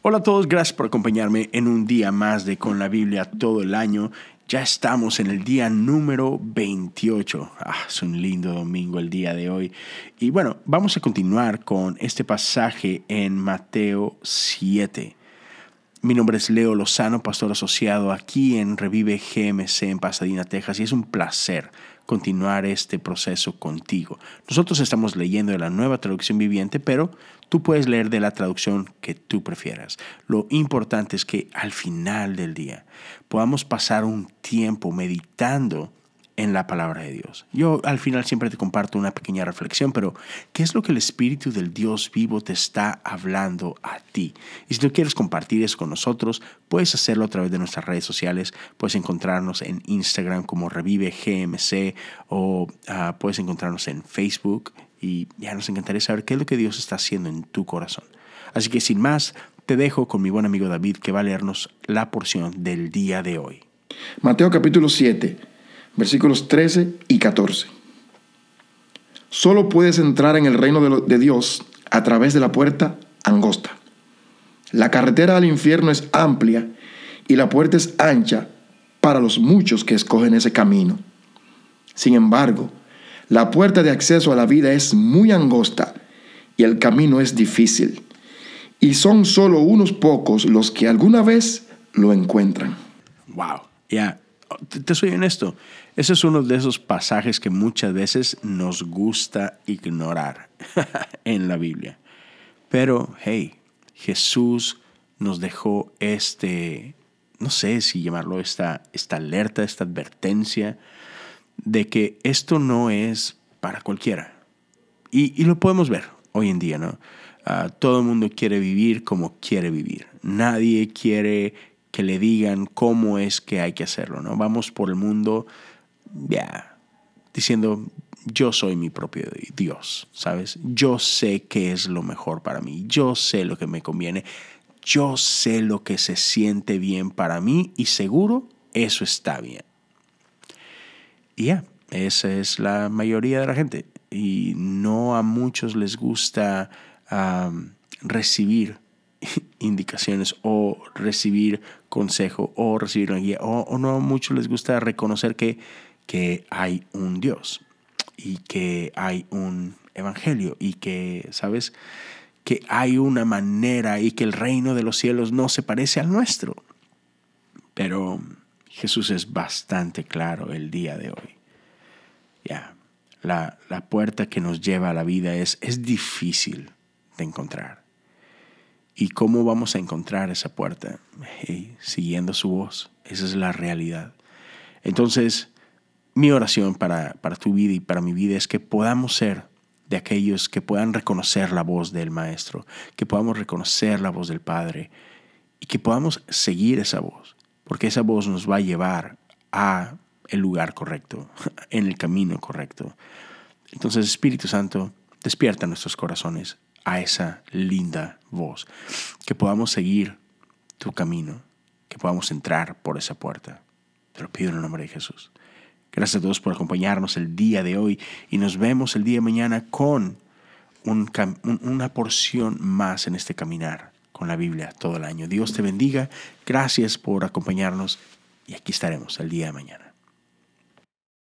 Hola a todos, gracias por acompañarme en un día más de Con la Biblia todo el año. Ya estamos en el día número 28. Ah, es un lindo domingo el día de hoy. Y bueno, vamos a continuar con este pasaje en Mateo 7. Mi nombre es Leo Lozano, pastor asociado aquí en Revive GMC en Pasadena, Texas, y es un placer continuar este proceso contigo. Nosotros estamos leyendo de la nueva traducción viviente, pero tú puedes leer de la traducción que tú prefieras. Lo importante es que al final del día podamos pasar un tiempo meditando en la palabra de Dios. Yo al final siempre te comparto una pequeña reflexión, pero ¿qué es lo que el Espíritu del Dios vivo te está hablando a ti? Y si tú quieres compartir eso con nosotros, puedes hacerlo a través de nuestras redes sociales. Puedes encontrarnos en Instagram como Revive GMC o ah, puedes encontrarnos en Facebook y ya nos encantaría saber qué es lo que Dios está haciendo en tu corazón. Así que sin más, te dejo con mi buen amigo David que va a leernos la porción del día de hoy. Mateo capítulo 7 versículos 13 y 14. Solo puedes entrar en el reino de, Dios a través de la puerta angosta. La carretera al infierno es amplia y la puerta es ancha para los muchos que escogen ese camino. Sin embargo, la puerta de acceso a la vida es muy angosta y el camino es difícil. Y son solo unos pocos los que alguna vez lo encuentran. Wow, ya, te soy honesto. Ese es uno de esos pasajes que muchas veces nos gusta ignorar en la Biblia. Pero, hey, Jesús nos dejó este, no sé si llamarlo esta, esta alerta, esta advertencia de que esto no es para cualquiera. Y, lo podemos ver hoy en día, ¿no? Ah, todo el mundo quiere vivir como quiere vivir. Nadie quiere que le digan cómo es que hay que hacerlo, ¿no? Vamos por el mundo ya, diciendo, yo soy mi propio Dios, ¿sabes? Yo sé qué es lo mejor para mí, yo sé lo que me conviene, yo sé lo que se siente bien para mí y seguro eso está bien. Y ya, esa es la mayoría de la gente. Y no a muchos les gusta recibir indicaciones o recibir consejo o recibir una guía o, o no a muchos les gusta reconocer que que hay un Dios y que hay un evangelio y que, ¿sabes? Que hay una manera y que el reino de los cielos no se parece al nuestro. Pero Jesús es bastante claro el día de hoy. Ya, la, la, puerta que nos lleva a la vida es, es difícil de encontrar. ¿Y cómo vamos a encontrar esa puerta? siguiendo su voz. Esa es la realidad. Entonces, mi oración para, para tu vida y para mi vida es que podamos ser de aquellos que puedan reconocer la voz del Maestro, que podamos reconocer la voz del Padre y que podamos seguir esa voz, porque esa voz nos va a llevar a el lugar correcto, en el camino correcto. Entonces, Espíritu Santo, despierta nuestros corazones a esa linda voz, que podamos seguir tu camino, que podamos entrar por esa puerta. Te lo pido en el nombre de Jesús. Gracias a todos por acompañarnos el día de hoy y nos vemos el día de mañana con una porción más en este caminar con la Biblia todo el año. Dios te bendiga, gracias por acompañarnos y aquí estaremos el día de mañana.